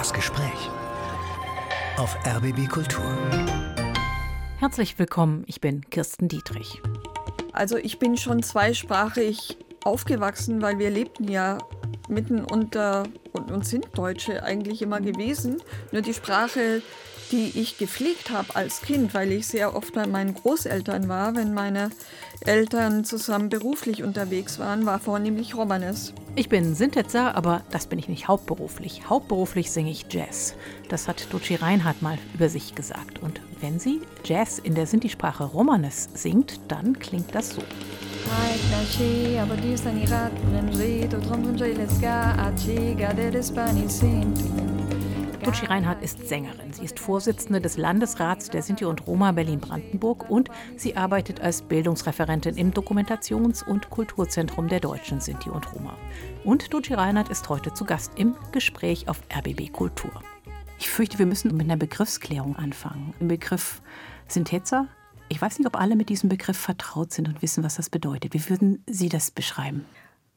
Das Gespräch auf RBB Kultur. Herzlich willkommen, ich bin Kirsten Dietrich. Also ich bin schon zweisprachig aufgewachsen, weil wir lebten ja mitten unter und, und sind Deutsche eigentlich immer gewesen. Nur die Sprache, die ich gepflegt habe als Kind, weil ich sehr oft bei meinen Großeltern war, wenn meine Eltern zusammen beruflich unterwegs waren, war vornehmlich Romanes. Ich bin Sintetzer, aber das bin ich nicht hauptberuflich. Hauptberuflich singe ich Jazz. Das hat Ducci Reinhardt mal über sich gesagt. Und wenn sie Jazz in der Sinti-Sprache Romanes singt, dann klingt das so. Ducci Reinhardt ist Sängerin. Sie ist Vorsitzende des Landesrats der Sinti und Roma Berlin-Brandenburg und sie arbeitet als Bildungsreferentin im Dokumentations- und Kulturzentrum der Deutschen Sinti und Roma. Und Ducci Reinhardt ist heute zu Gast im Gespräch auf RBB Kultur. Ich fürchte, wir müssen mit einer Begriffsklärung anfangen. Im Begriff Syntheza. Ich weiß nicht, ob alle mit diesem Begriff vertraut sind und wissen, was das bedeutet. Wie würden Sie das beschreiben?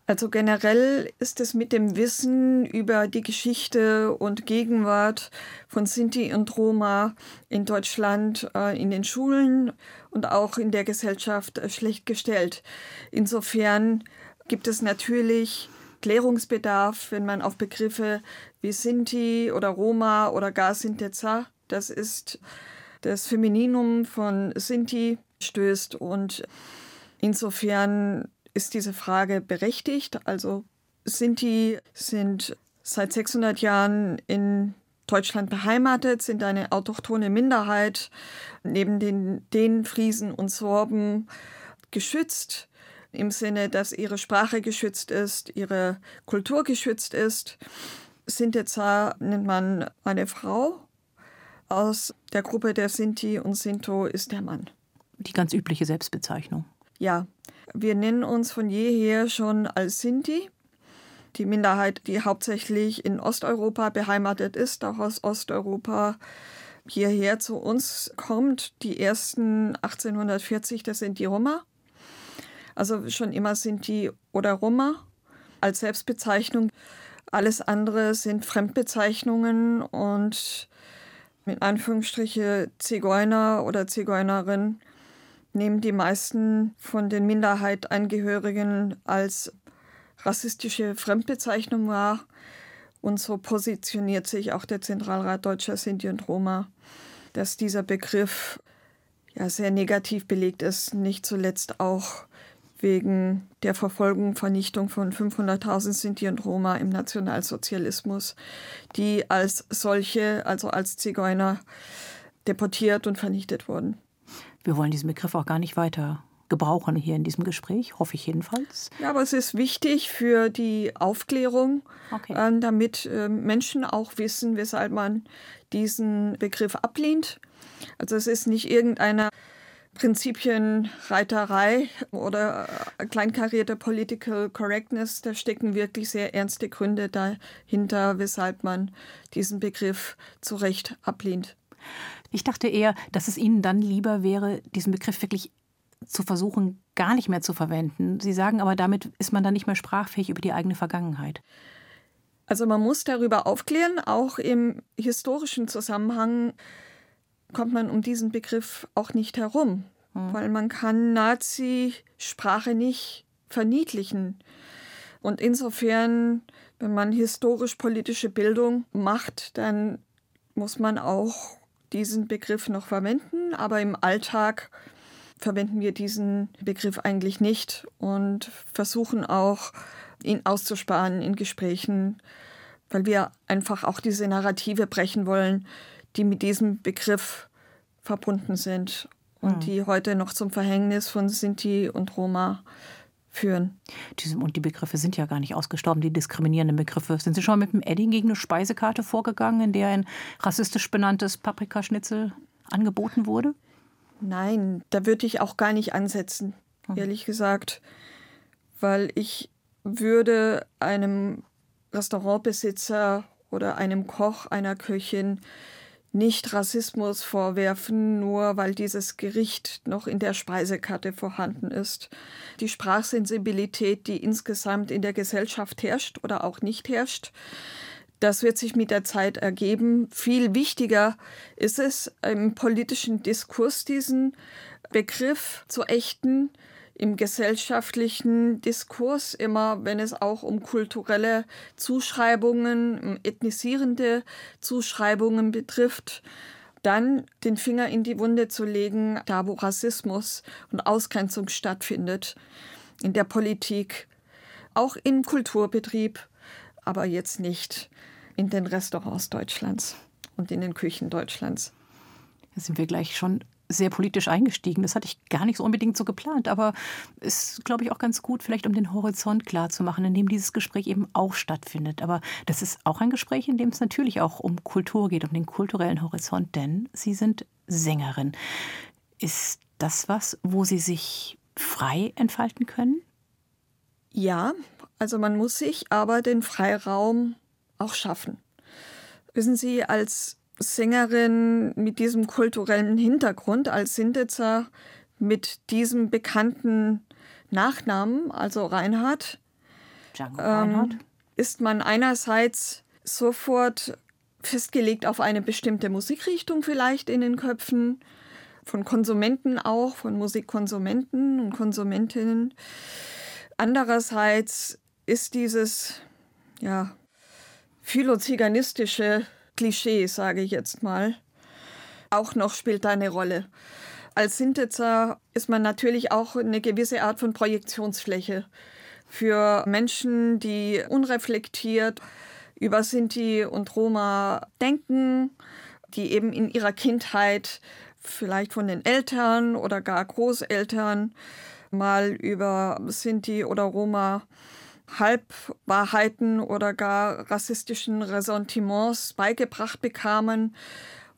Also generell ist es mit dem Wissen über die Geschichte und Gegenwart von Sinti und Roma in Deutschland äh, in den Schulen und auch in der Gesellschaft äh, schlecht gestellt. Insofern gibt es natürlich Klärungsbedarf, wenn man auf Begriffe wie Sinti oder Roma oder gar Sinteza, das ist das Femininum von Sinti, stößt und insofern ist diese Frage berechtigt. Also Sinti sind seit 600 Jahren in Deutschland beheimatet, sind eine autochthone Minderheit, neben den, den Friesen und Sorben geschützt, im Sinne, dass ihre Sprache geschützt ist, ihre Kultur geschützt ist. Sinteza nennt man eine Frau. Aus der Gruppe der Sinti und Sinto ist der Mann. Die ganz übliche Selbstbezeichnung. Ja, wir nennen uns von jeher schon als Sinti, die Minderheit, die hauptsächlich in Osteuropa beheimatet ist, auch aus Osteuropa hierher zu uns kommt. Die ersten 1840, das sind die Roma. Also schon immer Sinti oder Roma als Selbstbezeichnung. Alles andere sind Fremdbezeichnungen und mit Anführungsstriche Zigeuner oder Zigeunerin nehmen die meisten von den Minderheitangehörigen als rassistische Fremdbezeichnung wahr. Und so positioniert sich auch der Zentralrat Deutscher Sinti und Roma, dass dieser Begriff ja sehr negativ belegt ist, nicht zuletzt auch wegen der Verfolgung, Vernichtung von 500.000 Sinti und Roma im Nationalsozialismus, die als solche, also als Zigeuner, deportiert und vernichtet wurden. Wir wollen diesen Begriff auch gar nicht weiter gebrauchen hier in diesem Gespräch, hoffe ich jedenfalls. Ja, aber es ist wichtig für die Aufklärung, okay. äh, damit äh, Menschen auch wissen, weshalb man diesen Begriff ablehnt. Also es ist nicht irgendeine Prinzipienreiterei oder äh, kleinkarierte Political Correctness. Da stecken wirklich sehr ernste Gründe dahinter, weshalb man diesen Begriff zu Recht ablehnt. Ich dachte eher, dass es Ihnen dann lieber wäre, diesen Begriff wirklich zu versuchen, gar nicht mehr zu verwenden. Sie sagen aber, damit ist man dann nicht mehr sprachfähig über die eigene Vergangenheit. Also man muss darüber aufklären, auch im historischen Zusammenhang kommt man um diesen Begriff auch nicht herum, hm. weil man kann Nazi-Sprache nicht verniedlichen. Und insofern, wenn man historisch-politische Bildung macht, dann muss man auch diesen Begriff noch verwenden, aber im Alltag verwenden wir diesen Begriff eigentlich nicht und versuchen auch, ihn auszusparen in Gesprächen, weil wir einfach auch diese Narrative brechen wollen, die mit diesem Begriff verbunden sind und mhm. die heute noch zum Verhängnis von Sinti und Roma führen. Und die Begriffe sind ja gar nicht ausgestorben, die diskriminierenden Begriffe. Sind Sie schon mit dem Edding gegen eine Speisekarte vorgegangen, in der ein rassistisch benanntes Paprikaschnitzel angeboten wurde? Nein, da würde ich auch gar nicht ansetzen, hm. ehrlich gesagt, weil ich würde einem Restaurantbesitzer oder einem Koch, einer Köchin nicht Rassismus vorwerfen, nur weil dieses Gericht noch in der Speisekarte vorhanden ist. Die Sprachsensibilität, die insgesamt in der Gesellschaft herrscht oder auch nicht herrscht, Das wird sich mit der Zeit ergeben. Viel wichtiger ist es, im politischen Diskurs diesen Begriff zu ächten, im gesellschaftlichen Diskurs, immer wenn es auch um kulturelle Zuschreibungen, um ethnisierende Zuschreibungen betrifft, dann den Finger in die Wunde zu legen, da wo Rassismus und Ausgrenzung stattfindet, in der Politik, auch im Kulturbetrieb, aber jetzt nicht in den Restaurants Deutschlands und in den Küchen Deutschlands. Da sind wir gleich schon sehr politisch eingestiegen. Das hatte ich gar nicht so unbedingt so geplant, aber ist, glaube ich, auch ganz gut, vielleicht um den Horizont klar zu machen, in dem dieses Gespräch eben auch stattfindet. Aber das ist auch ein Gespräch, in dem es natürlich auch um Kultur geht, um den kulturellen Horizont, denn Sie sind Sängerin. Ist das was, wo Sie sich frei entfalten können? Ja, also man muss sich aber den Freiraum auch schaffen. Wissen Sie, als Sängerin mit diesem kulturellen Hintergrund, als Sinditzer mit diesem bekannten Nachnamen, also Reinhard, ähm, ist man einerseits sofort festgelegt auf eine bestimmte Musikrichtung vielleicht in den Köpfen, von Konsumenten auch, von Musikkonsumenten und Konsumentinnen. Andererseits ist dieses ja, philoziganistische Klischee, sage ich jetzt mal, auch noch spielt da eine Rolle. Als Sintetzer ist man natürlich auch eine gewisse Art von Projektionsfläche für Menschen, die unreflektiert über Sinti und Roma denken, die eben in ihrer Kindheit vielleicht von den Eltern oder gar Großeltern mal über Sinti oder Roma Halbwahrheiten oder gar rassistischen Ressentiments beigebracht bekamen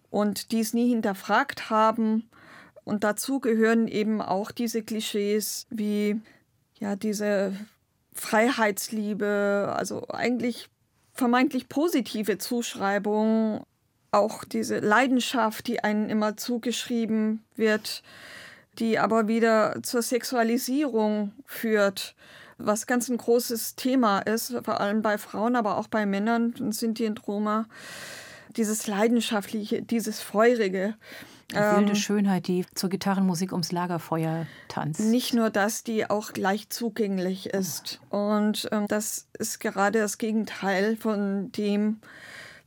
und dies nie hinterfragt haben. Und dazu gehören eben auch diese Klischees wie ja diese Freiheitsliebe, also eigentlich vermeintlich positive Zuschreibung, auch diese Leidenschaft, die einen immer zugeschrieben wird, die aber wieder zur Sexualisierung führt was ganz ein großes Thema ist, vor allem bei Frauen, aber auch bei Männern, sind die in Roma. Dieses Leidenschaftliche, dieses Feurige. Die wilde ähm, Schönheit, die zur Gitarrenmusik ums Lagerfeuer tanzt. Nicht nur das, die auch leicht zugänglich ist. Und ähm, das ist gerade das Gegenteil von dem,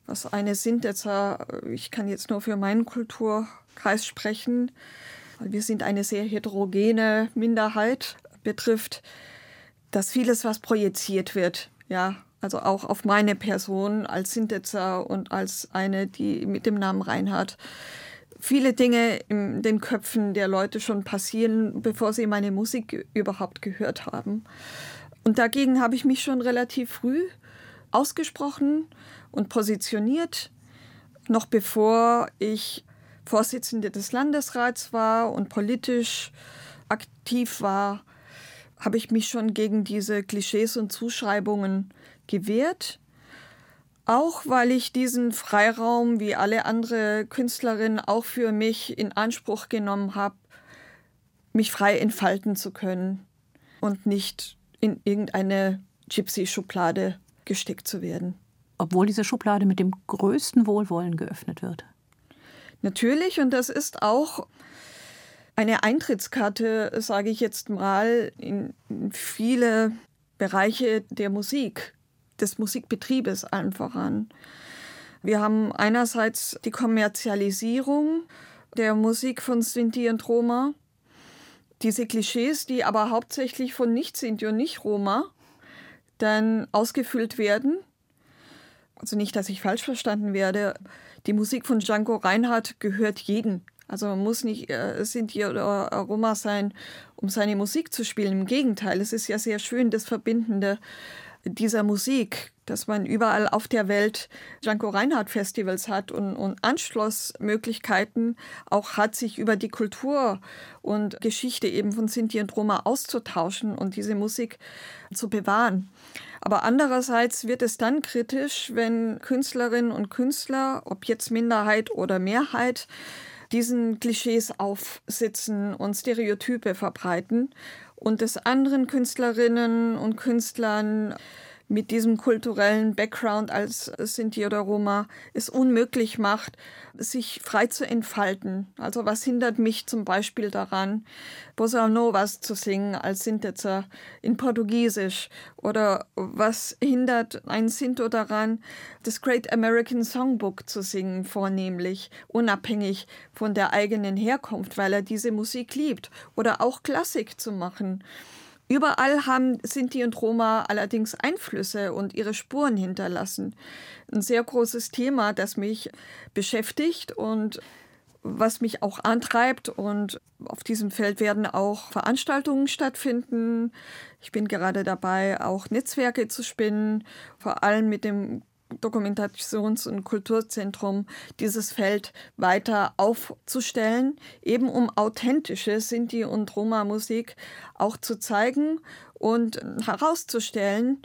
was eine Sintetzer, ich kann jetzt nur für meinen Kulturkreis sprechen, weil wir sind eine sehr heterogene Minderheit, betrifft dass vieles, was projiziert wird, ja, also auch auf meine Person als Sintetzer und als eine, die mit dem Namen Reinhard, viele Dinge in den Köpfen der Leute schon passieren, bevor sie meine Musik überhaupt gehört haben. Und dagegen habe ich mich schon relativ früh ausgesprochen und positioniert, noch bevor ich Vorsitzende des Landesrats war und politisch aktiv war habe ich mich schon gegen diese Klischees und Zuschreibungen gewehrt. Auch weil ich diesen Freiraum wie alle andere Künstlerinnen auch für mich in Anspruch genommen habe, mich frei entfalten zu können und nicht in irgendeine Gypsy-Schublade gesteckt zu werden. Obwohl diese Schublade mit dem größten Wohlwollen geöffnet wird. Natürlich, und das ist auch eine Eintrittskarte, sage ich jetzt mal, in viele Bereiche der Musik, des Musikbetriebes einfach an. Wir haben einerseits die Kommerzialisierung der Musik von Sinti und Roma, diese Klischees, die aber hauptsächlich von Nicht-Sinti und Nicht-Roma dann ausgefüllt werden. Also nicht, dass ich falsch verstanden werde. Die Musik von Django Reinhardt gehört jedem. Also man muss nicht äh, Sinti oder Roma sein, um seine Musik zu spielen. Im Gegenteil, es ist ja sehr schön, das Verbindende dieser Musik, dass man überall auf der Welt Janko Reinhardt Festivals hat und, und Anschlussmöglichkeiten auch hat, sich über die Kultur und Geschichte eben von Sinti und Roma auszutauschen und diese Musik zu bewahren. Aber andererseits wird es dann kritisch, wenn Künstlerinnen und Künstler, ob jetzt Minderheit oder Mehrheit, diesen Klischees aufsitzen und Stereotype verbreiten und es anderen Künstlerinnen und Künstlern mit diesem kulturellen Background als Sinti oder Roma es unmöglich macht, sich frei zu entfalten. Also was hindert mich zum Beispiel daran, Bossa Novas zu singen als Sintetzer in Portugiesisch? Oder was hindert ein Sinto daran, das Great American Songbook zu singen, vornehmlich, unabhängig von der eigenen Herkunft, weil er diese Musik liebt? Oder auch Klassik zu machen? Überall haben Sinti und Roma allerdings Einflüsse und ihre Spuren hinterlassen. Ein sehr großes Thema, das mich beschäftigt und was mich auch antreibt. Und auf diesem Feld werden auch Veranstaltungen stattfinden. Ich bin gerade dabei, auch Netzwerke zu spinnen, vor allem mit dem Dokumentations- und Kulturzentrum dieses Feld weiter aufzustellen, eben um authentische Sinti- und Roma-Musik auch zu zeigen und herauszustellen,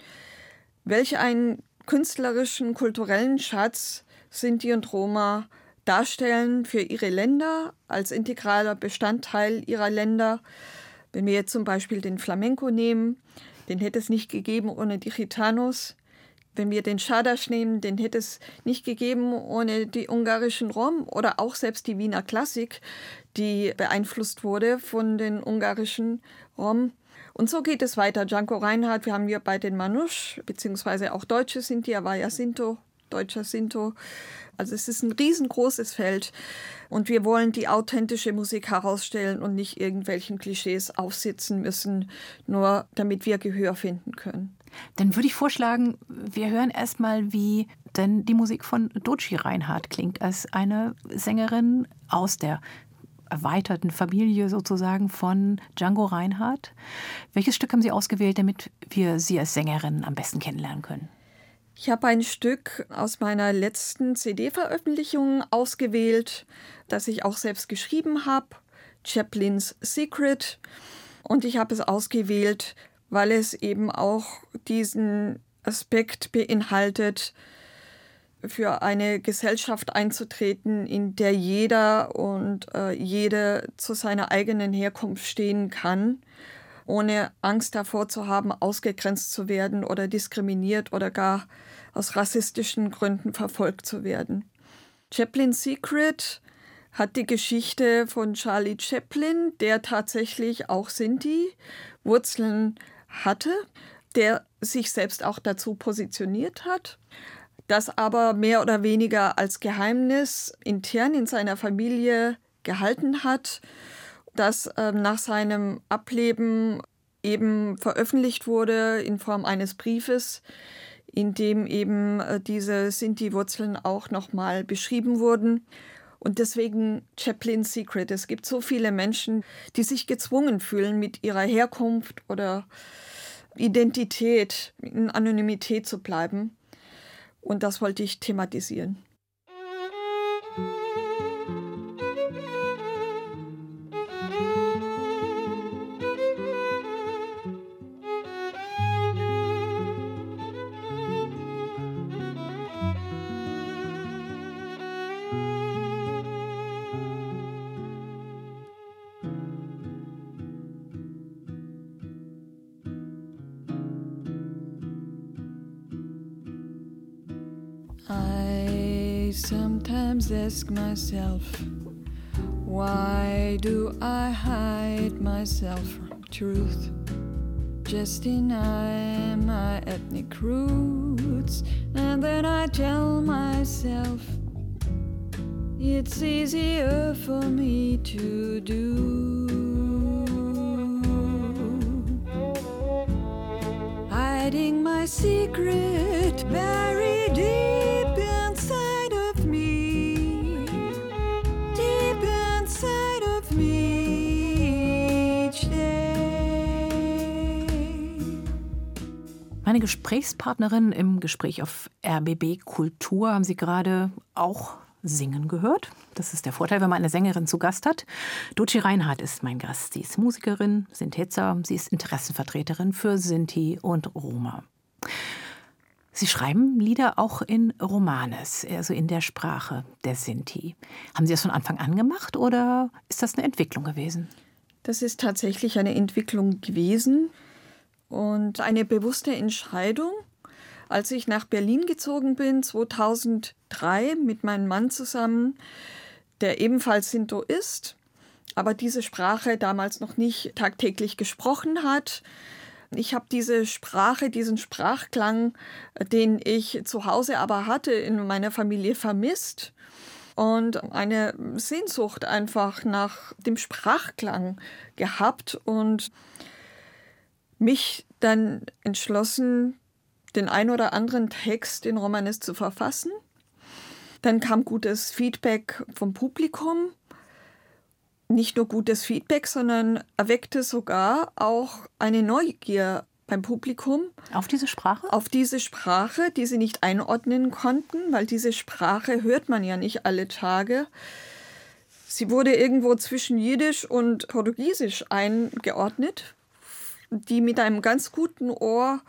welch einen künstlerischen, kulturellen Schatz Sinti und Roma darstellen für ihre Länder als integraler Bestandteil ihrer Länder. Wenn wir jetzt zum Beispiel den Flamenco nehmen, den hätte es nicht gegeben ohne die Gitanos. Wenn wir den Schadasch nehmen, den hätte es nicht gegeben ohne die ungarischen Rom oder auch selbst die Wiener Klassik, die beeinflusst wurde von den ungarischen Rom. Und so geht es weiter. Janko Reinhardt, wir haben hier bei den Manusch, beziehungsweise auch Deutsche Sinti, er war ja Sinto, deutscher Sinto. Also es ist ein riesengroßes Feld und wir wollen die authentische Musik herausstellen und nicht irgendwelchen Klischees aufsitzen müssen, nur damit wir Gehör finden können. Dann würde ich vorschlagen, wir hören erstmal, wie denn die Musik von Dochi Reinhardt klingt, als eine Sängerin aus der erweiterten Familie sozusagen von Django Reinhardt. Welches Stück haben Sie ausgewählt, damit wir Sie als Sängerin am besten kennenlernen können? Ich habe ein Stück aus meiner letzten CD-Veröffentlichung ausgewählt, das ich auch selbst geschrieben habe, Chaplin's Secret. Und ich habe es ausgewählt, weil es eben auch diesen Aspekt beinhaltet, für eine Gesellschaft einzutreten, in der jeder und äh, jede zu seiner eigenen Herkunft stehen kann, ohne Angst davor zu haben, ausgegrenzt zu werden oder diskriminiert oder gar aus rassistischen Gründen verfolgt zu werden. Chaplin's Secret hat die Geschichte von Charlie Chaplin, der tatsächlich auch Sinti Wurzeln hatte, der sich selbst auch dazu positioniert hat, das aber mehr oder weniger als Geheimnis intern in seiner Familie gehalten hat, das äh, nach seinem Ableben eben veröffentlicht wurde in Form eines Briefes, in dem eben äh, diese Sinti-Wurzeln auch nochmal beschrieben wurden. Und deswegen Chaplin's Secret. Es gibt so viele Menschen, die sich gezwungen fühlen, mit ihrer Herkunft oder Identität in Anonymität zu bleiben. Und das wollte ich thematisieren. Sometimes ask myself, why do I hide myself from truth? Just deny my ethnic roots, and then I tell myself it's easier for me to do. Gesprächspartnerin im Gespräch auf RBB Kultur haben Sie gerade auch singen gehört. Das ist der Vorteil, wenn man eine Sängerin zu Gast hat. Doci Reinhardt ist mein Gast. Sie ist Musikerin, Sinthetzer, sie ist Interessenvertreterin für Sinti und Roma. Sie schreiben Lieder auch in Romanes, also in der Sprache der Sinti. Haben Sie das von Anfang an gemacht oder ist das eine Entwicklung gewesen? Das ist tatsächlich eine Entwicklung gewesen und eine bewusste Entscheidung, Als ich nach Berlin gezogen bin, 2003, mit meinem Mann zusammen, der ebenfalls Sinto ist, aber diese Sprache damals noch nicht tagtäglich gesprochen hat. Ich habe diese Sprache, diesen Sprachklang, den ich zu Hause aber hatte, in meiner Familie vermisst und eine Sehnsucht einfach nach dem Sprachklang gehabt und mich dann entschlossen, den ein oder anderen Text in Romanes zu verfassen. Dann kam gutes Feedback vom Publikum. Nicht nur gutes Feedback, sondern erweckte sogar auch eine Neugier beim Publikum. Auf diese Sprache? Auf diese Sprache, die sie nicht einordnen konnten, weil diese Sprache hört man ja nicht alle Tage. Sie wurde irgendwo zwischen Jiddisch und Portugiesisch eingeordnet. Die mit einem ganz guten Ohr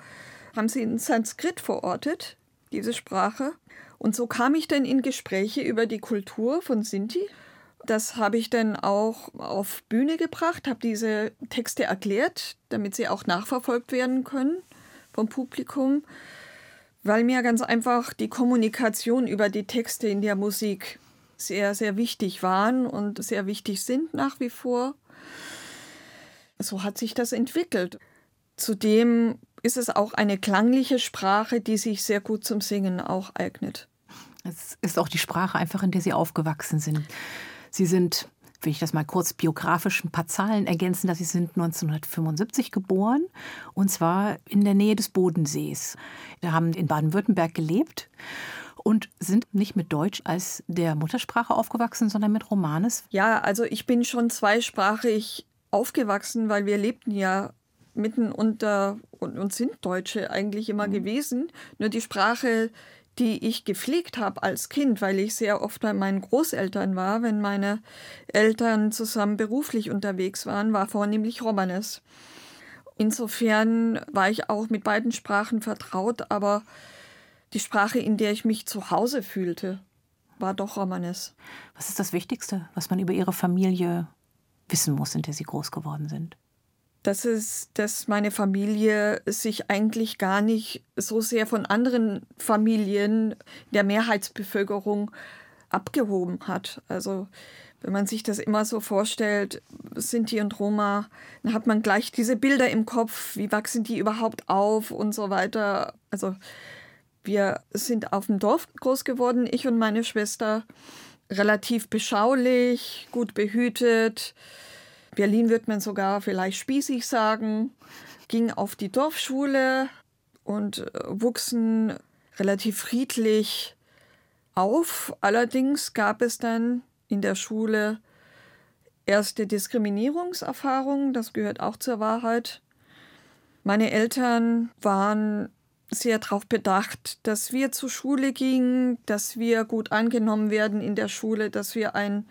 haben sie in Sanskrit verortet, diese Sprache. Und so kam ich dann in Gespräche über die Kultur von Sinti das habe ich dann auch auf Bühne gebracht, habe diese Texte erklärt, damit sie auch nachverfolgt werden können vom Publikum, weil mir ganz einfach die Kommunikation über die Texte in der Musik sehr, sehr wichtig waren und sehr wichtig sind nach wie vor. So hat sich das entwickelt. Zudem ist es auch eine klangliche Sprache, die sich sehr gut zum Singen auch eignet. Es ist auch die Sprache einfach, in der Sie aufgewachsen sind. Sie sind will ich das mal kurz biografisch ein paar Zahlen ergänzen, dass Sie sind 1975 geboren und zwar in der Nähe des Bodensees. Da haben in Baden-Württemberg gelebt und sind nicht mit Deutsch als der Muttersprache aufgewachsen, sondern mit Romanes. Ja, also ich bin schon zweisprachig aufgewachsen, weil wir lebten ja mitten unter und, und sind Deutsche eigentlich immer mhm. gewesen. Nur die Sprache, die ich gepflegt habe als Kind, weil ich sehr oft bei meinen Großeltern war, wenn meine Eltern zusammen beruflich unterwegs waren, war vornehmlich Romanes. Insofern war ich auch mit beiden Sprachen vertraut, aber die Sprache, in der ich mich zu Hause fühlte, war doch Romanes. Was ist das Wichtigste, was man über Ihre Familie wissen muss, in der Sie groß geworden sind? dass es, dass meine Familie sich eigentlich gar nicht so sehr von anderen Familien der Mehrheitsbevölkerung abgehoben hat. Also wenn man sich das immer so vorstellt, Sinti und Roma, dann hat man gleich diese Bilder im Kopf, wie wachsen die überhaupt auf und so weiter. Also wir sind auf dem Dorf groß geworden, ich und meine Schwester, relativ beschaulich, gut behütet Berlin wird man sogar vielleicht spießig sagen, ging auf die Dorfschule und äh, wuchsen relativ friedlich auf. Allerdings gab es dann in der Schule erste Diskriminierungserfahrungen, das gehört auch zur Wahrheit. Meine Eltern waren sehr darauf bedacht, dass wir zur Schule gingen, dass wir gut angenommen werden in der Schule, dass wir ein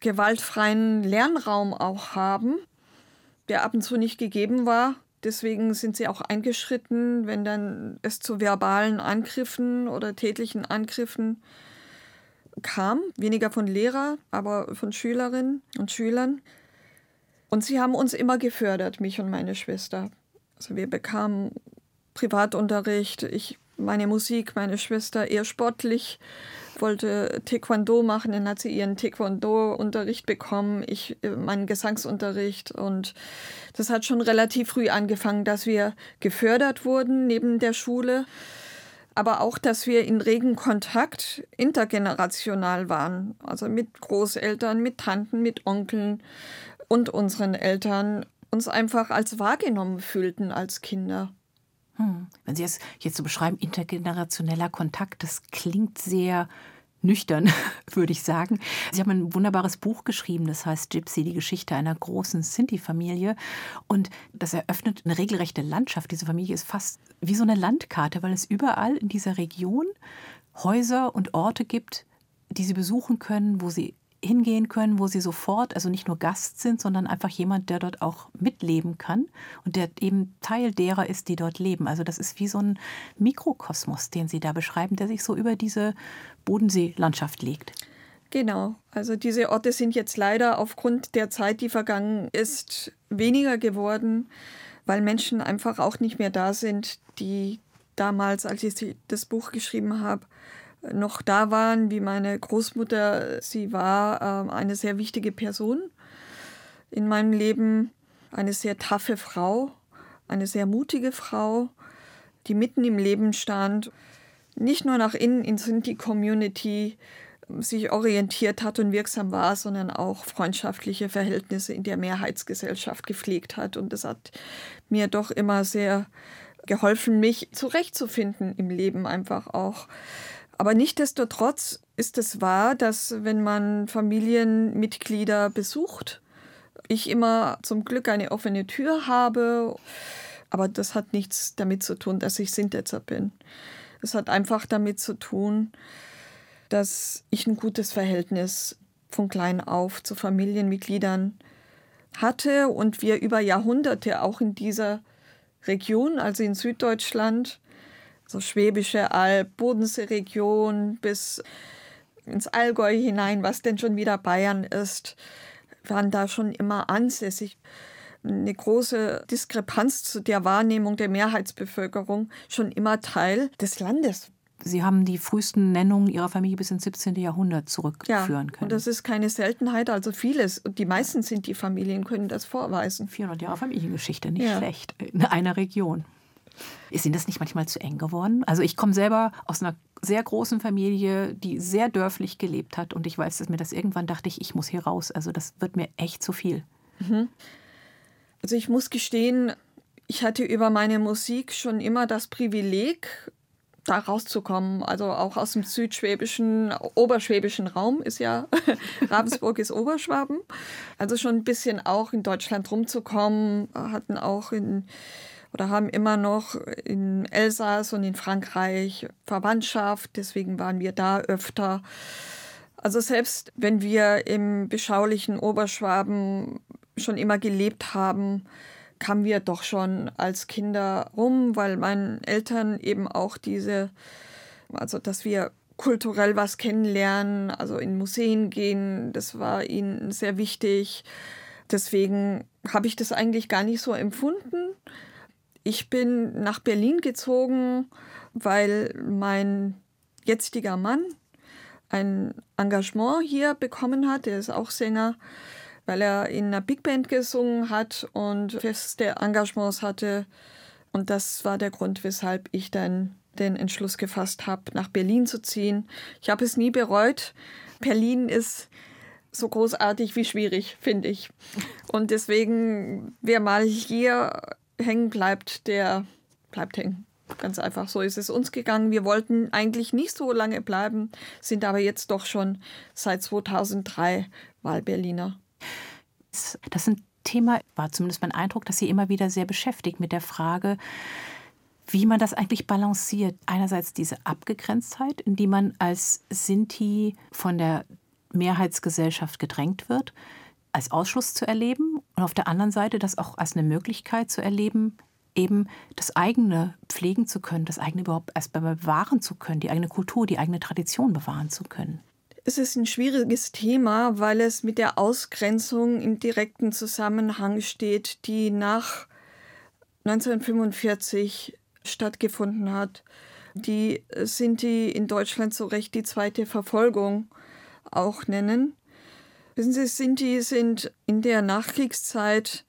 gewaltfreien Lernraum auch haben, der ab und zu nicht gegeben war. Deswegen sind sie auch eingeschritten, wenn dann es zu verbalen Angriffen oder tätlichen Angriffen kam. Weniger von Lehrer, aber von Schülerinnen und Schülern. Und sie haben uns immer gefördert, mich und meine Schwester. Also wir bekamen Privatunterricht, ich meine Musik, meine Schwester eher sportlich wollte Taekwondo machen, dann hat sie ihren Taekwondo-Unterricht bekommen, ich äh, meinen Gesangsunterricht und das hat schon relativ früh angefangen, dass wir gefördert wurden neben der Schule, aber auch, dass wir in regen Kontakt intergenerational waren, also mit Großeltern, mit Tanten, mit Onkeln und unseren Eltern uns einfach als wahrgenommen fühlten als Kinder. Hm. Wenn Sie es jetzt so beschreiben, intergenerationeller Kontakt, das klingt sehr nüchtern, würde ich sagen. Sie haben ein wunderbares Buch geschrieben, das heißt Gypsy, die Geschichte einer großen Sinti-Familie. Und das eröffnet eine regelrechte Landschaft. Diese Familie ist fast wie so eine Landkarte, weil es überall in dieser Region Häuser und Orte gibt, die Sie besuchen können, wo Sie hingehen können, wo sie sofort, also nicht nur Gast sind, sondern einfach jemand, der dort auch mitleben kann und der eben Teil derer ist, die dort leben. Also das ist wie so ein Mikrokosmos, den Sie da beschreiben, der sich so über diese Bodenseelandschaft legt. Genau, also diese Orte sind jetzt leider aufgrund der Zeit, die vergangen ist, weniger geworden, weil Menschen einfach auch nicht mehr da sind, die damals, als ich das Buch geschrieben habe, noch da waren, wie meine Großmutter, sie war äh, eine sehr wichtige Person in meinem Leben, eine sehr taffe Frau, eine sehr mutige Frau, die mitten im Leben stand, nicht nur nach innen in Sinti-Community sich orientiert hat und wirksam war, sondern auch freundschaftliche Verhältnisse in der Mehrheitsgesellschaft gepflegt hat. Und das hat mir doch immer sehr geholfen, mich zurechtzufinden im Leben einfach auch. Aber nichtdestotrotz ist es wahr, dass wenn man Familienmitglieder besucht, ich immer zum Glück eine offene Tür habe. Aber das hat nichts damit zu tun, dass ich Sintetzer bin. Es hat einfach damit zu tun, dass ich ein gutes Verhältnis von klein auf zu Familienmitgliedern hatte und wir über Jahrhunderte auch in dieser Region, also in Süddeutschland, so Schwäbische Alb, Bodenseeregion bis ins Allgäu hinein, was denn schon wieder Bayern ist, waren da schon immer ansässig. Eine große Diskrepanz zu der Wahrnehmung der Mehrheitsbevölkerung schon immer Teil des Landes. Sie haben die frühesten Nennungen Ihrer Familie bis ins 17. Jahrhundert zurückführen ja, können. Und das ist keine Seltenheit, also vieles. Die meisten sind die Familien, können das vorweisen. 400 Jahre Familiengeschichte, nicht ja. schlecht, in einer Region. Ist Ihnen das nicht manchmal zu eng geworden? Also ich komme selber aus einer sehr großen Familie, die sehr dörflich gelebt hat und ich weiß, dass mir das irgendwann dachte ich, ich muss hier raus. Also das wird mir echt zu viel. Mhm. Also ich muss gestehen, ich hatte über meine Musik schon immer das Privileg, da rauszukommen. Also auch aus dem südschwäbischen, oberschwäbischen Raum ist ja, Ravensburg ist Oberschwaben. Also schon ein bisschen auch in Deutschland rumzukommen, hatten auch in oder haben immer noch in Elsass und in Frankreich Verwandtschaft, deswegen waren wir da öfter. Also selbst wenn wir im beschaulichen Oberschwaben schon immer gelebt haben, kamen wir doch schon als Kinder rum, weil meinen Eltern eben auch diese, also dass wir kulturell was kennenlernen, also in Museen gehen, das war ihnen sehr wichtig. Deswegen habe ich das eigentlich gar nicht so empfunden. Ich bin nach Berlin gezogen, weil mein jetziger Mann ein Engagement hier bekommen hat. Er ist auch Sänger, weil er in einer Big Band gesungen hat und feste Engagements hatte. Und das war der Grund, weshalb ich dann den Entschluss gefasst habe, nach Berlin zu ziehen. Ich habe es nie bereut. Berlin ist so großartig wie schwierig, finde ich. Und deswegen, wer mal hier hängen bleibt, der bleibt hängen. Ganz einfach, so ist es uns gegangen. Wir wollten eigentlich nicht so lange bleiben, sind aber jetzt doch schon seit 2003 Wahlberliner. Das ist ein Thema, war zumindest mein Eindruck, dass Sie immer wieder sehr beschäftigt mit der Frage, wie man das eigentlich balanciert. Einerseits diese Abgegrenztheit, in die man als Sinti von der Mehrheitsgesellschaft gedrängt wird, als Ausschluss zu erleben und auf der anderen Seite das auch als eine Möglichkeit zu erleben, eben das eigene pflegen zu können, das eigene überhaupt erst bewahren zu können, die eigene Kultur, die eigene Tradition bewahren zu können. Es ist ein schwieriges Thema, weil es mit der Ausgrenzung im direkten Zusammenhang steht, die nach 1945 stattgefunden hat. Die Sinti in Deutschland zu Recht die zweite Verfolgung auch nennen. Wissen Sie, Sinti sind in der Nachkriegszeit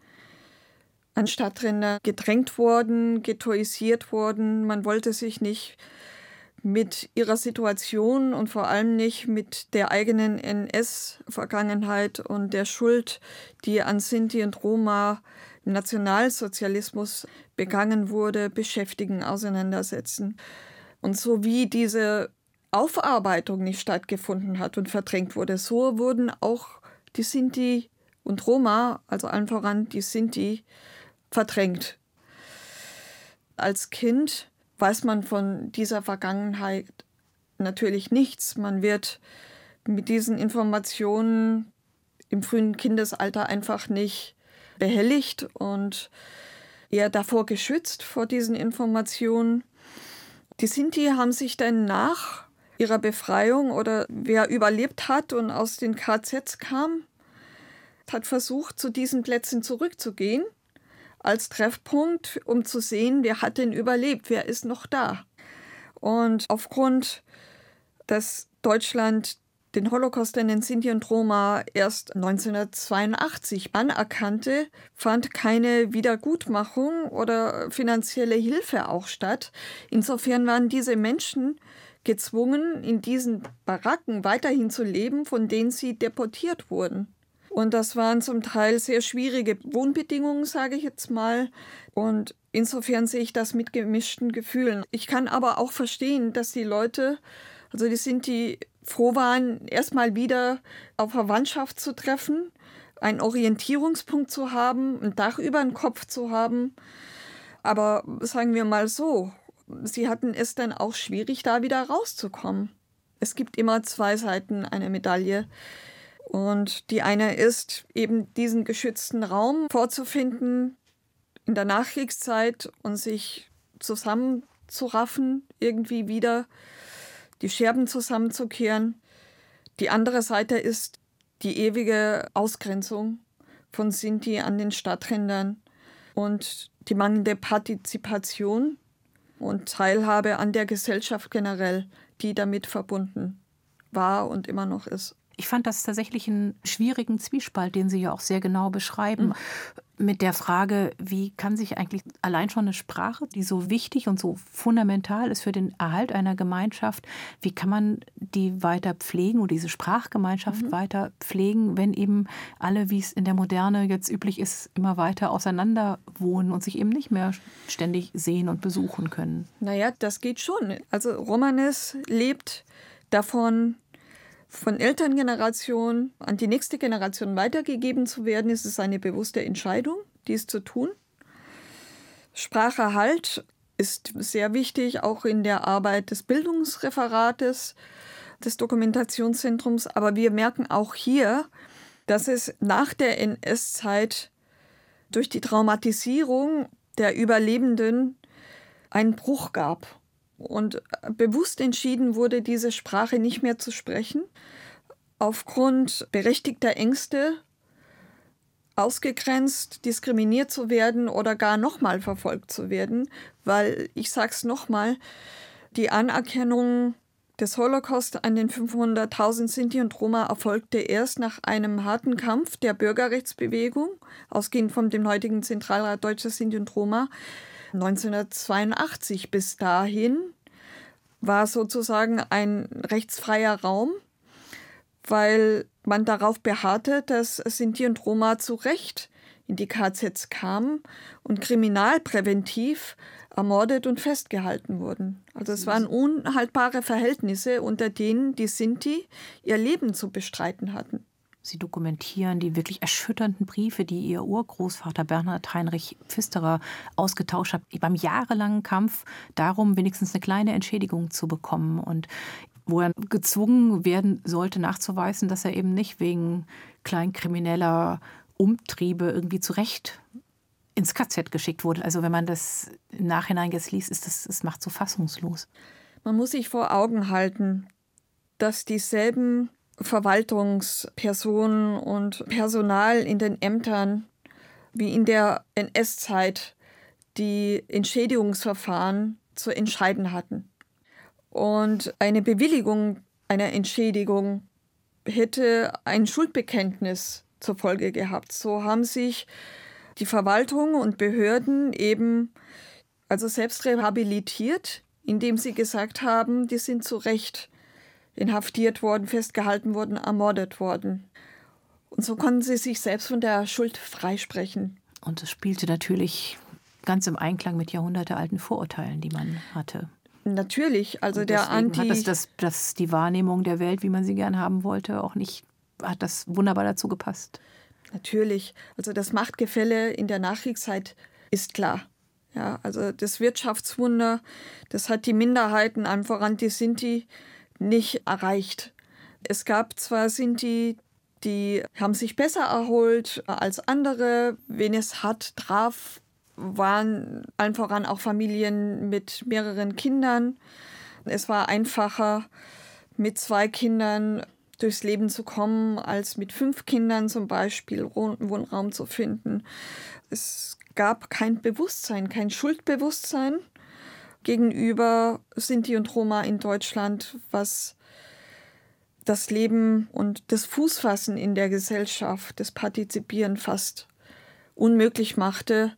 an Stadtränder gedrängt worden, ghettoisiert worden. Man wollte sich nicht mit ihrer Situation und vor allem nicht mit der eigenen NS-Vergangenheit und der Schuld, die an Sinti und Roma im Nationalsozialismus begangen wurde, beschäftigen, auseinandersetzen. Und so wie diese Aufarbeitung nicht stattgefunden hat und verdrängt wurde, so wurden auch die Sinti und Roma, also allen voran die Sinti, verdrängt. Als Kind weiß man von dieser Vergangenheit natürlich nichts. Man wird mit diesen Informationen im frühen Kindesalter einfach nicht behelligt und eher davor geschützt vor diesen Informationen. Die Sinti haben sich dann nach ihrer Befreiung oder wer überlebt hat und aus den KZs kam, hat versucht, zu diesen Plätzen zurückzugehen, als Treffpunkt, um zu sehen, wer hat denn überlebt, wer ist noch da. Und aufgrund, dass Deutschland den Holocaust in den Sinti und Roma erst 1982 anerkannte, fand keine Wiedergutmachung oder finanzielle Hilfe auch statt. Insofern waren diese Menschen gezwungen, in diesen Baracken weiterhin zu leben, von denen sie deportiert wurden. Und das waren zum Teil sehr schwierige Wohnbedingungen, sage ich jetzt mal. Und insofern sehe ich das mit gemischten Gefühlen. Ich kann aber auch verstehen, dass die Leute, also die sind die froh waren, erstmal wieder auf Verwandtschaft zu treffen, einen Orientierungspunkt zu haben, ein Dach über den Kopf zu haben. Aber sagen wir mal so, sie hatten es dann auch schwierig, da wieder rauszukommen. Es gibt immer zwei Seiten einer Medaille. Und die eine ist eben diesen geschützten Raum vorzufinden in der Nachkriegszeit und sich zusammenzuraffen, irgendwie wieder die Scherben zusammenzukehren. Die andere Seite ist die ewige Ausgrenzung von Sinti an den Stadträndern und die mangelnde Partizipation und Teilhabe an der Gesellschaft generell, die damit verbunden war und immer noch ist. Ich fand das tatsächlich einen schwierigen Zwiespalt, den Sie ja auch sehr genau beschreiben. Mhm. Mit der Frage, wie kann sich eigentlich allein schon eine Sprache, die so wichtig und so fundamental ist für den Erhalt einer Gemeinschaft, wie kann man die weiter pflegen oder diese Sprachgemeinschaft mhm. weiter pflegen, wenn eben alle, wie es in der Moderne jetzt üblich ist, immer weiter auseinander wohnen und sich eben nicht mehr ständig sehen und besuchen können? Naja, das geht schon. Also Romanes lebt davon, von Elterngeneration an die nächste Generation weitergegeben zu werden, ist es eine bewusste Entscheidung, dies zu tun. Spracherhalt ist sehr wichtig, auch in der Arbeit des Bildungsreferates, des Dokumentationszentrums. Aber wir merken auch hier, dass es nach der NS-Zeit durch die Traumatisierung der Überlebenden einen Bruch gab und bewusst entschieden wurde, diese Sprache nicht mehr zu sprechen, aufgrund berechtigter Ängste ausgegrenzt, diskriminiert zu werden oder gar nochmal verfolgt zu werden, weil ich sage es nochmal, die Anerkennung des Holocaust an den 500.000 Sinti und Roma erfolgte erst nach einem harten Kampf der Bürgerrechtsbewegung, ausgehend von dem heutigen Zentralrat Deutscher Sinti und Roma, 1982 bis dahin war sozusagen ein rechtsfreier Raum, weil man darauf beharrte, dass Sinti und Roma zu Recht in die KZs kamen und kriminalpräventiv ermordet und festgehalten wurden. Also es waren unhaltbare Verhältnisse, unter denen die Sinti ihr Leben zu bestreiten hatten. Sie dokumentieren die wirklich erschütternden Briefe, die Ihr Urgroßvater Bernhard Heinrich Pfisterer ausgetauscht hat, beim jahrelangen Kampf darum, wenigstens eine kleine Entschädigung zu bekommen. Und wo er gezwungen werden sollte, nachzuweisen, dass er eben nicht wegen kleinkrimineller Umtriebe irgendwie zurecht ins KZ geschickt wurde. Also wenn man das im Nachhinein jetzt liest, ist das, es macht so fassungslos. Man muss sich vor Augen halten, dass dieselben Verwaltungspersonen und Personal in den Ämtern wie in der NS-Zeit die Entschädigungsverfahren zu entscheiden hatten. Und eine Bewilligung einer Entschädigung hätte ein Schuldbekenntnis zur Folge gehabt. So haben sich die Verwaltung und Behörden eben also selbst rehabilitiert, indem sie gesagt haben, die sind zu Recht inhaftiert worden, festgehalten worden, ermordet worden. Und so konnten sie sich selbst von der Schuld freisprechen. Und es spielte natürlich ganz im Einklang mit jahrhundertealten Vorurteilen, die man hatte. Natürlich, also der Anti. Hat das, das, das die Wahrnehmung der Welt, wie man sie gern haben wollte, auch nicht, hat das wunderbar dazu gepasst. Natürlich, also das Machtgefälle in der Nachkriegszeit ist klar. Ja, also das Wirtschaftswunder, das hat die Minderheiten, allem voran die Sinti, nicht erreicht. Es gab zwar Sinti, die haben sich besser erholt als andere. Wen es hat, traf, waren allen voran auch Familien mit mehreren Kindern. Es war einfacher, mit zwei Kindern durchs Leben zu kommen, als mit fünf Kindern zum Beispiel Wohnraum zu finden. Es gab kein Bewusstsein, kein Schuldbewusstsein gegenüber Sinti und Roma in Deutschland, was das Leben und das Fußfassen in der Gesellschaft, das Partizipieren fast unmöglich machte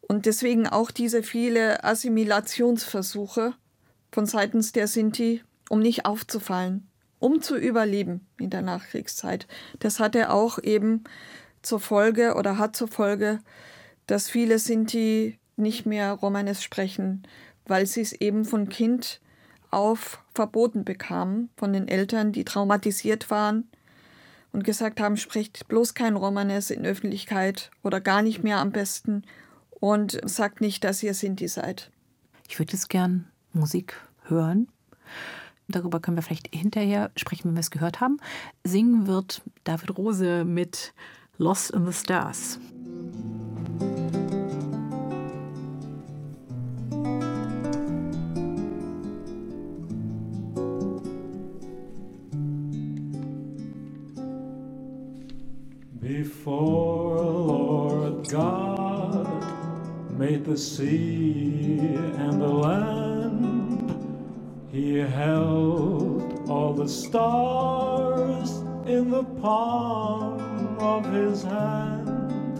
und deswegen auch diese viele Assimilationsversuche von seitens der Sinti, um nicht aufzufallen, um zu überleben in der Nachkriegszeit. Das hatte auch eben zur Folge oder hat zur Folge, dass viele Sinti nicht mehr Romanes sprechen, weil sie es eben von Kind auf verboten bekamen von den Eltern, die traumatisiert waren und gesagt haben, spricht bloß kein Romanes in Öffentlichkeit oder gar nicht mehr am besten und sagt nicht, dass ihr Sinti seid. Ich würde jetzt gern Musik hören. Darüber können wir vielleicht hinterher sprechen, wenn wir es gehört haben. Singen wird David Rose mit Lost in the Stars. Before Lord God made the sea and the land, He held all the stars in the palm of His hand,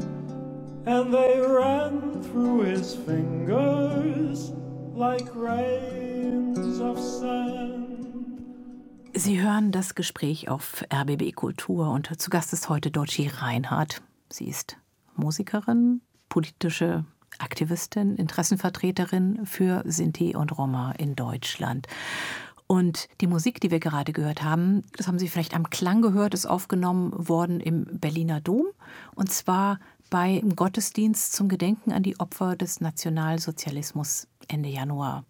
and they ran through His fingers like rains of sand. Sie hören das Gespräch auf RBB Kultur und zu Gast ist heute Doci Reinhardt. Sie ist Musikerin, politische Aktivistin, Interessenvertreterin für Sinti und Roma in Deutschland. Und die Musik, die wir gerade gehört haben, das haben Sie vielleicht am Klang gehört, ist aufgenommen worden im Berliner Dom. Und zwar beim Gottesdienst zum Gedenken an die Opfer des Nationalsozialismus Ende Januar.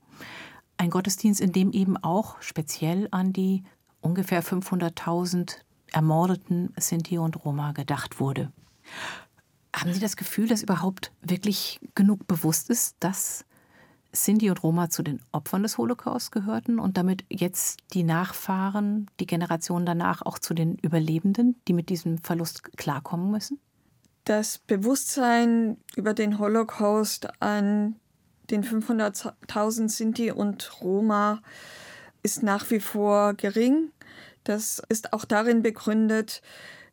Ein Gottesdienst, in dem eben auch speziell an die ungefähr 500.000 ermordeten Sinti und Roma gedacht wurde. Haben Sie das Gefühl, dass überhaupt wirklich genug bewusst ist, dass Sinti und Roma zu den Opfern des Holocaust gehörten und damit jetzt die Nachfahren, die Generationen danach auch zu den Überlebenden, die mit diesem Verlust klarkommen müssen? Das Bewusstsein über den Holocaust an den 500.000 Sinti und Roma ist nach wie vor gering. Das ist auch darin begründet,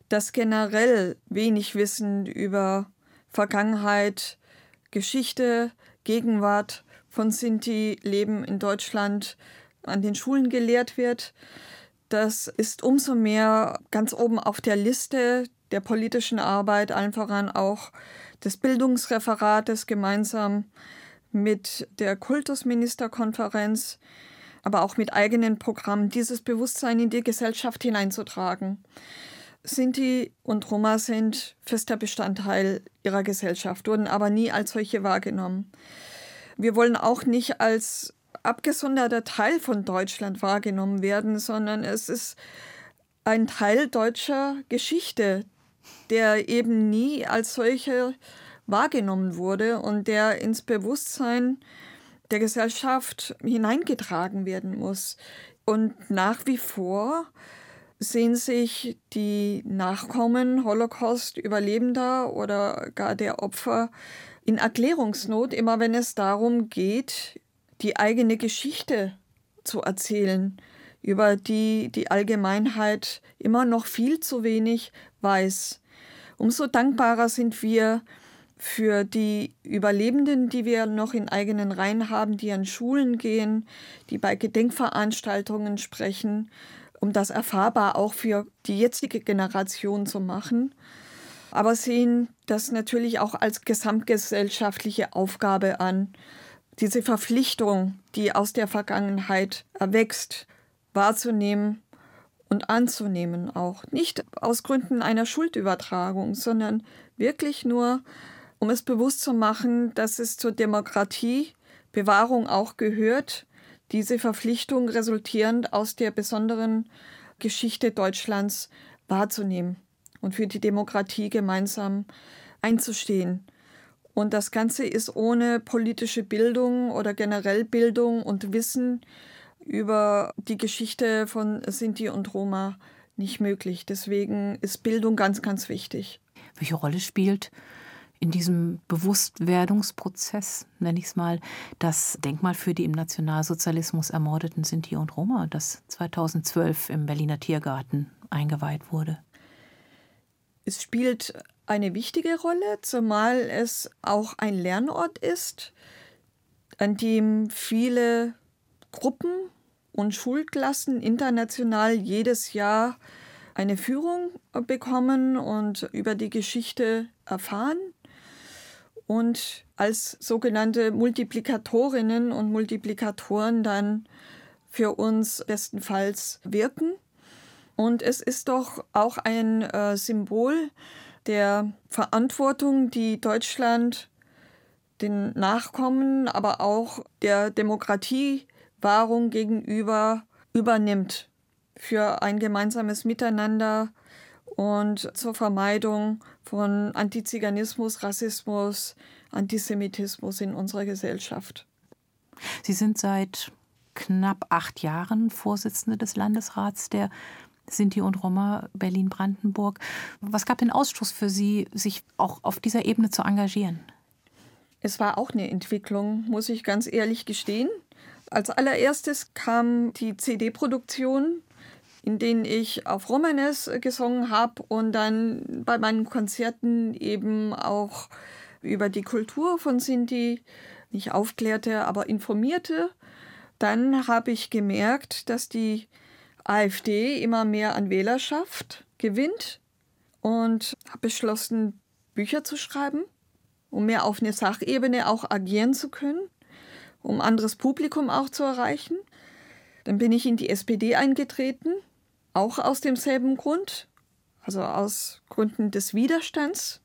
dass generell wenig Wissen über Vergangenheit, Geschichte, Gegenwart von Sinti-Leben in Deutschland an den Schulen gelehrt wird. Das ist umso mehr ganz oben auf der Liste der politischen Arbeit, allen voran auch des Bildungsreferates gemeinsam mit der Kultusministerkonferenz, aber auch mit eigenen Programmen, dieses Bewusstsein in die Gesellschaft hineinzutragen. Sinti und Roma sind fester Bestandteil ihrer Gesellschaft, wurden aber nie als solche wahrgenommen. Wir wollen auch nicht als abgesonderter Teil von Deutschland wahrgenommen werden, sondern es ist ein Teil deutscher Geschichte, der eben nie als solche wahrgenommen wurde und der ins Bewusstsein der Gesellschaft hineingetragen werden muss. Und nach wie vor sehen sich die Nachkommen Holocaust-Überlebender oder gar der Opfer in Erklärungsnot, immer wenn es darum geht, die eigene Geschichte zu erzählen, über die die Allgemeinheit immer noch viel zu wenig weiß. Umso dankbarer sind wir für die Überlebenden, die wir noch in eigenen Reihen haben, die an Schulen gehen, die bei Gedenkveranstaltungen sprechen, um das erfahrbar auch für die jetzige Generation zu machen. Aber sehen das natürlich auch als gesamtgesellschaftliche Aufgabe an, diese Verpflichtung, die aus der Vergangenheit erwächst, wahrzunehmen und anzunehmen auch. Nicht aus Gründen einer Schuldübertragung, sondern wirklich nur, um es bewusst zu machen, dass es zur Demokratie Bewahrung auch gehört, diese Verpflichtung resultierend aus der besonderen Geschichte Deutschlands wahrzunehmen und für die Demokratie gemeinsam einzustehen. Und das Ganze ist ohne politische Bildung oder generell Bildung und Wissen über die Geschichte von Sinti und Roma nicht möglich. Deswegen ist Bildung ganz, ganz wichtig. Welche Rolle spielt in diesem Bewusstwerdungsprozess, nenne ich es mal, das Denkmal für die im Nationalsozialismus ermordeten Sinti und Roma, das 2012 im Berliner Tiergarten eingeweiht wurde? Es spielt eine wichtige Rolle, zumal es auch ein Lernort ist, an dem viele Gruppen und Schulklassen international jedes Jahr eine Führung bekommen und über die Geschichte erfahren und als sogenannte Multiplikatorinnen und Multiplikatoren dann für uns bestenfalls wirken. Und es ist doch auch ein äh, Symbol der Verantwortung, die Deutschland den Nachkommen, aber auch der Demokratiewahrung gegenüber übernimmt für ein gemeinsames Miteinander und zur Vermeidung von Antiziganismus, Rassismus, Antisemitismus in unserer Gesellschaft. Sie sind seit knapp acht Jahren Vorsitzende des Landesrats der Sinti und Roma Berlin-Brandenburg. Was gab den Ausschluss für Sie, sich auch auf dieser Ebene zu engagieren? Es war auch eine Entwicklung, muss ich ganz ehrlich gestehen. Als allererstes kam die CD-Produktion in denen ich auf Romanes gesungen habe und dann bei meinen Konzerten eben auch über die Kultur von Sinti nicht aufklärte, aber informierte. Dann habe ich gemerkt, dass die AfD immer mehr an Wählerschaft gewinnt und habe beschlossen, Bücher zu schreiben, um mehr auf einer Sachebene auch agieren zu können, um anderes Publikum auch zu erreichen. Dann bin ich in die SPD eingetreten auch aus demselben Grund, also aus Gründen des Widerstands,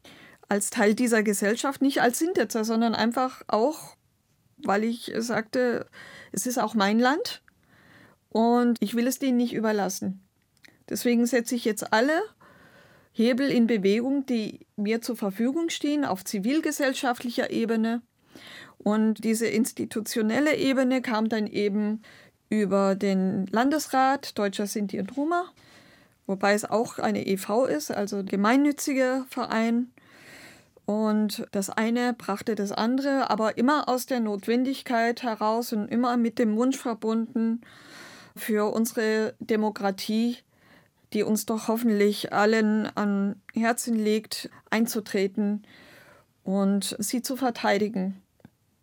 als Teil dieser Gesellschaft, nicht als Sindetzer, sondern einfach auch, weil ich sagte, es ist auch mein Land und ich will es denen nicht überlassen. Deswegen setze ich jetzt alle Hebel in Bewegung, die mir zur Verfügung stehen, auf zivilgesellschaftlicher Ebene. Und diese institutionelle Ebene kam dann eben über den Landesrat Deutscher Sinti und Roma, wobei es auch eine EV ist, also gemeinnütziger Verein. Und das eine brachte das andere, aber immer aus der Notwendigkeit heraus und immer mit dem Wunsch verbunden, für unsere Demokratie, die uns doch hoffentlich allen an Herzen liegt, einzutreten und sie zu verteidigen.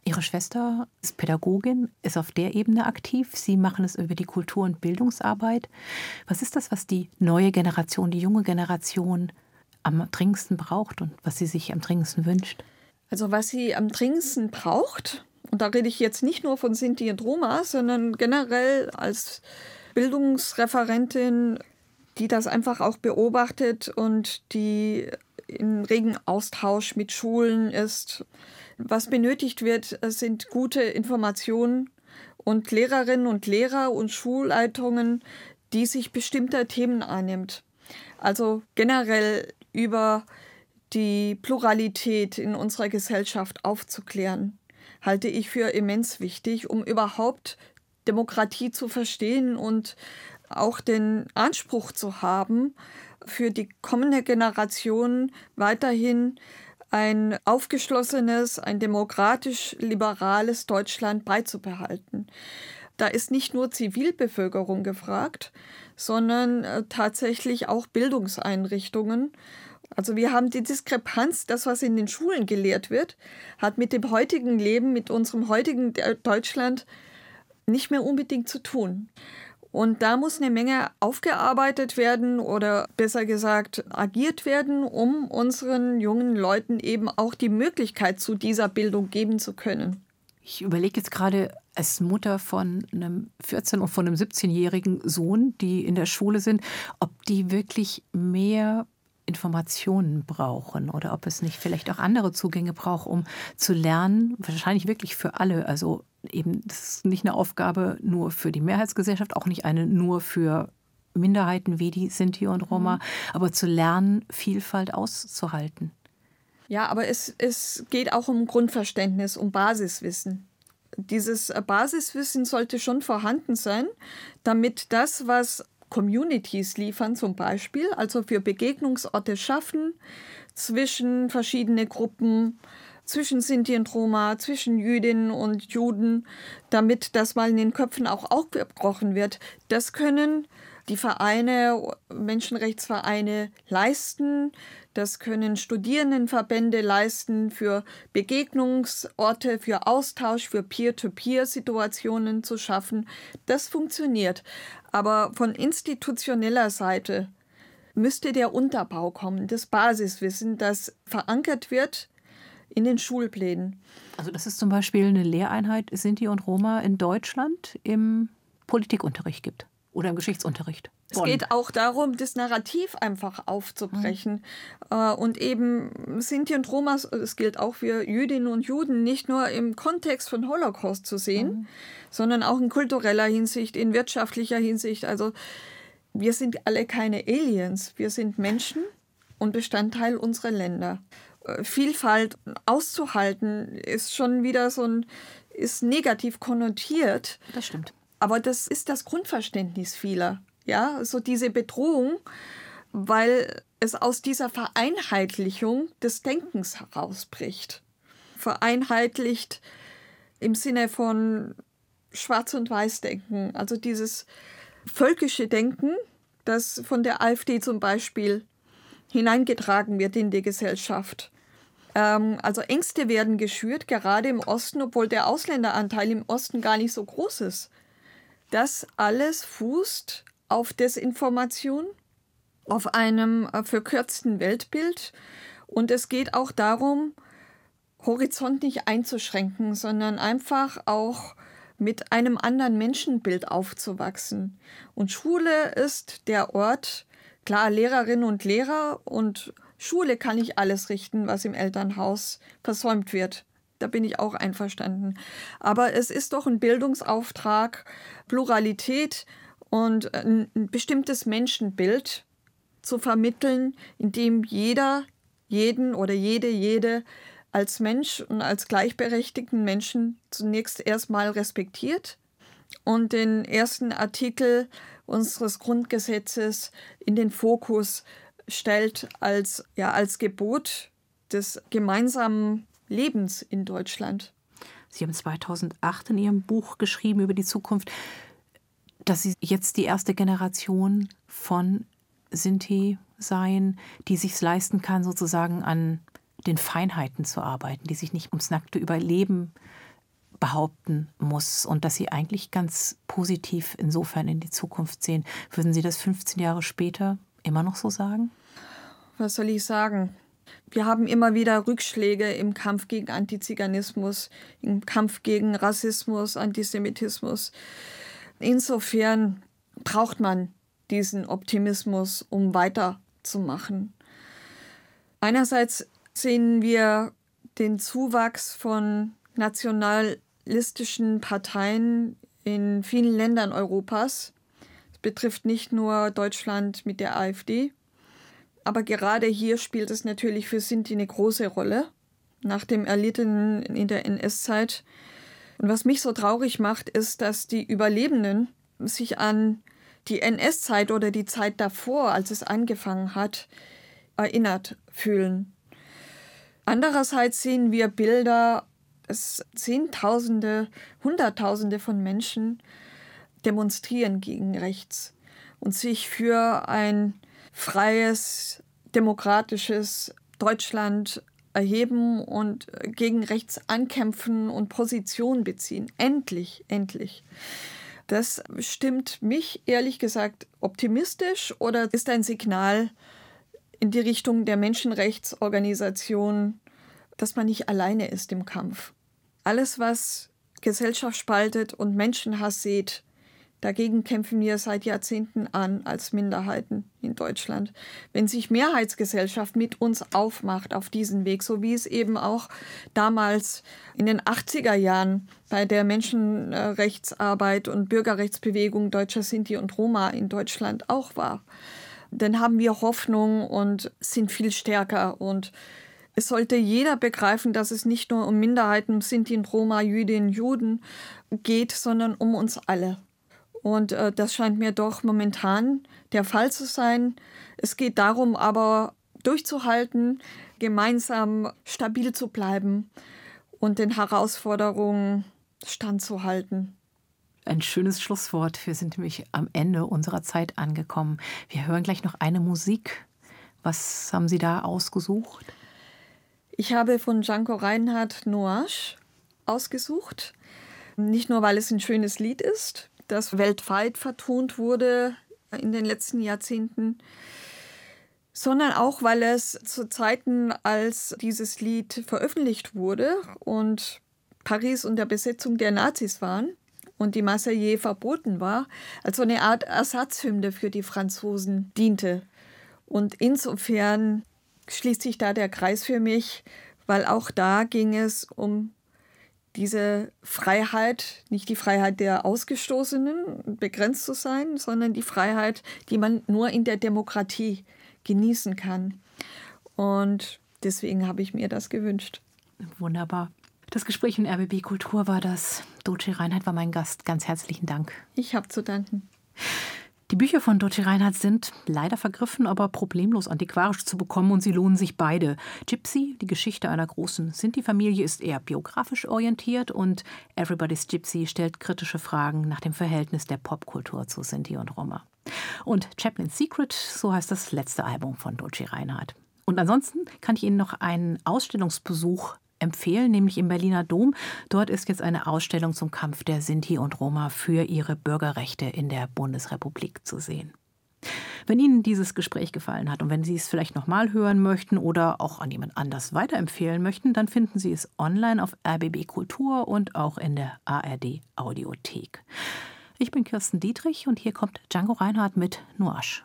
Ihre Schwester ist Pädagogin, ist auf der Ebene aktiv. Sie machen es über die Kultur- und Bildungsarbeit. Was ist das, was die neue Generation, die junge Generation am dringendsten braucht und was sie sich am dringendsten wünscht? Also was sie am dringendsten braucht, und da rede ich jetzt nicht nur von Sinti und Roma, sondern generell als Bildungsreferentin, die das einfach auch beobachtet und die in regen Austausch mit Schulen ist, was benötigt wird, sind gute Informationen und Lehrerinnen und Lehrer und Schulleitungen, die sich bestimmter Themen annimmt. Also generell über die Pluralität in unserer Gesellschaft aufzuklären, halte ich für immens wichtig, um überhaupt Demokratie zu verstehen und auch den Anspruch zu haben, für die kommende Generation weiterhin ein aufgeschlossenes, ein demokratisch-liberales Deutschland beizubehalten. Da ist nicht nur Zivilbevölkerung gefragt, sondern äh, tatsächlich auch Bildungseinrichtungen. Also wir haben die Diskrepanz, das, was in den Schulen gelehrt wird, hat mit dem heutigen Leben, mit unserem heutigen Deutschland nicht mehr unbedingt zu tun. Und da muss eine Menge aufgearbeitet werden oder besser gesagt agiert werden, um unseren jungen Leuten eben auch die Möglichkeit zu dieser Bildung geben zu können. Ich überlege jetzt gerade als Mutter von einem 14- und von einem 17-jährigen Sohn, die in der Schule sind, ob die wirklich mehr Informationen brauchen oder ob es nicht vielleicht auch andere Zugänge braucht, um zu lernen, wahrscheinlich wirklich für alle. Also eben, das ist nicht eine Aufgabe nur für die Mehrheitsgesellschaft, auch nicht eine nur für Minderheiten wie die Sinti und Roma, mhm. aber zu lernen, Vielfalt auszuhalten. Ja, aber es, es geht auch um Grundverständnis, um Basiswissen. Dieses Basiswissen sollte schon vorhanden sein, damit das, was Communities liefern zum Beispiel, also für Begegnungsorte schaffen, zwischen verschiedene Gruppen, zwischen Sinti und Roma, zwischen Jüdinnen und Juden, damit das mal in den Köpfen auch aufgebrochen wird. Das können die Vereine, Menschenrechtsvereine leisten. Das können Studierendenverbände leisten für Begegnungsorte, für Austausch, für Peer-to-Peer-Situationen zu schaffen. Das funktioniert. Aber von institutioneller Seite müsste der Unterbau kommen, das Basiswissen, das verankert wird in den Schulplänen. Also das ist zum Beispiel eine Lehreinheit Sinti und Roma in Deutschland im Politikunterricht gibt oder im Geschichtsunterricht. Es geht auch darum, das Narrativ einfach aufzubrechen. Mhm. Und eben Sinti und Roma, es gilt auch für Jüdinnen und Juden, nicht nur im Kontext von Holocaust zu sehen, mhm. sondern auch in kultureller Hinsicht, in wirtschaftlicher Hinsicht. Also wir sind alle keine Aliens, wir sind Menschen und Bestandteil unserer Länder. Äh, Vielfalt auszuhalten ist schon wieder so ein, ist negativ konnotiert. Das stimmt. Aber das ist das Grundverständnis vieler. Ja, so diese Bedrohung, weil es aus dieser Vereinheitlichung des Denkens herausbricht. Vereinheitlicht im Sinne von Schwarz- und Weiß-Denken, also dieses völkische Denken, das von der AfD zum Beispiel hineingetragen wird in die Gesellschaft. Ähm, also Ängste werden geschürt, gerade im Osten, obwohl der Ausländeranteil im Osten gar nicht so groß ist. Das alles fußt auf Desinformation, auf einem äh, verkürzten Weltbild. Und es geht auch darum, Horizont nicht einzuschränken, sondern einfach auch mit einem anderen Menschenbild aufzuwachsen. Und Schule ist der Ort, klar, Lehrerinnen und Lehrer und Schule kann nicht alles richten, was im Elternhaus versäumt wird. Da bin ich auch einverstanden. Aber es ist doch ein Bildungsauftrag, Pluralität und ein bestimmtes Menschenbild zu vermitteln, in dem jeder, jeden oder jede, jede als Mensch und als gleichberechtigten Menschen zunächst erstmal respektiert und den ersten Artikel unseres Grundgesetzes in den Fokus stellt als, ja, als Gebot des gemeinsamen Lebens in Deutschland. Sie haben 2008 in Ihrem Buch geschrieben über die Zukunft, dass Sie jetzt die erste Generation von Sinti seien, die sich leisten kann, sozusagen an den Feinheiten zu arbeiten, die sich nicht ums nackte Überleben behaupten muss und dass Sie eigentlich ganz positiv insofern in die Zukunft sehen. Würden Sie das 15 Jahre später immer noch so sagen? Was soll ich sagen? Wir haben immer wieder Rückschläge im Kampf gegen Antiziganismus, im Kampf gegen Rassismus, Antisemitismus. Insofern braucht man diesen Optimismus, um weiterzumachen. Einerseits sehen wir den Zuwachs von nationalistischen Parteien in vielen Ländern Europas. Es betrifft nicht nur Deutschland mit der AfD, aber gerade hier spielt es natürlich für Sinti eine große Rolle, nach dem Erlittenen in der NS-Zeit. Und was mich so traurig macht, ist, dass die Überlebenden sich an die NS-Zeit oder die Zeit davor, als es angefangen hat, erinnert fühlen. Andererseits sehen wir Bilder, dass Zehntausende, Hunderttausende von Menschen demonstrieren gegen rechts und sich für ein freies, demokratisches Deutschland erheben und gegen rechts ankämpfen und Position beziehen. Endlich, endlich. Das stimmt mich ehrlich gesagt optimistisch oder ist ein Signal in die Richtung der Menschenrechtsorganisation, dass man nicht alleine ist im Kampf. Alles, was Gesellschaft spaltet und Menschenhass sieht, Dagegen kämpfen wir seit Jahrzehnten an als Minderheiten in Deutschland. Wenn sich Mehrheitsgesellschaft mit uns aufmacht auf diesen Weg, so wie es eben auch damals in den 80er Jahren bei der Menschenrechtsarbeit und Bürgerrechtsbewegung deutscher Sinti und Roma in Deutschland auch war, dann haben wir Hoffnung und sind viel stärker und es sollte jeder begreifen, dass es nicht nur um Minderheiten, Sinti und Roma, Jüdinnen, Juden geht, sondern um uns alle. Und äh, das scheint mir doch momentan der Fall zu sein. Es geht darum, aber durchzuhalten, gemeinsam stabil zu bleiben und den Herausforderungen standzuhalten. Ein schönes Schlusswort. Wir sind nämlich am Ende unserer Zeit angekommen. Wir hören gleich noch eine Musik. Was haben Sie da ausgesucht? Ich habe von Django Reinhardt Noage ausgesucht. Nicht nur, weil es ein schönes Lied ist, das weltweit vertont wurde in den letzten Jahrzehnten, sondern auch, weil es zu Zeiten, als dieses Lied veröffentlicht wurde und Paris unter Besetzung der Nazis waren und die Marseillaise verboten war, als so eine Art Ersatzhymne für die Franzosen diente. Und insofern schließt sich da der Kreis für mich, weil auch da ging es um diese Freiheit, nicht die Freiheit der Ausgestoßenen, begrenzt zu sein, sondern die Freiheit, die man nur in der Demokratie genießen kann. Und deswegen habe ich mir das gewünscht. Wunderbar. Das Gespräch in RBB Kultur war das. Doce Reinhardt war mein Gast. Ganz herzlichen Dank. Ich habe zu danken. Die Bücher von Doce Reinhardt sind leider vergriffen, aber problemlos antiquarisch zu bekommen und sie lohnen sich beide. Gypsy, die Geschichte einer großen Sinti-Familie, ist eher biografisch orientiert und Everybody's Gypsy stellt kritische Fragen nach dem Verhältnis der Popkultur zu Sinti und Roma. Und Chaplin's Secret, so heißt das letzte Album von Doce Reinhardt. Und ansonsten kann ich Ihnen noch einen Ausstellungsbesuch empfehlen, nämlich im Berliner Dom. Dort ist jetzt eine Ausstellung zum Kampf der Sinti und Roma für ihre Bürgerrechte in der Bundesrepublik zu sehen. Wenn Ihnen dieses Gespräch gefallen hat und wenn Sie es vielleicht nochmal hören möchten oder auch an jemand anders weiterempfehlen möchten, dann finden Sie es online auf RBB Kultur und auch in der ARD Audiothek. Ich bin Kirsten Dietrich und hier kommt Django Reinhardt mit Nuasch.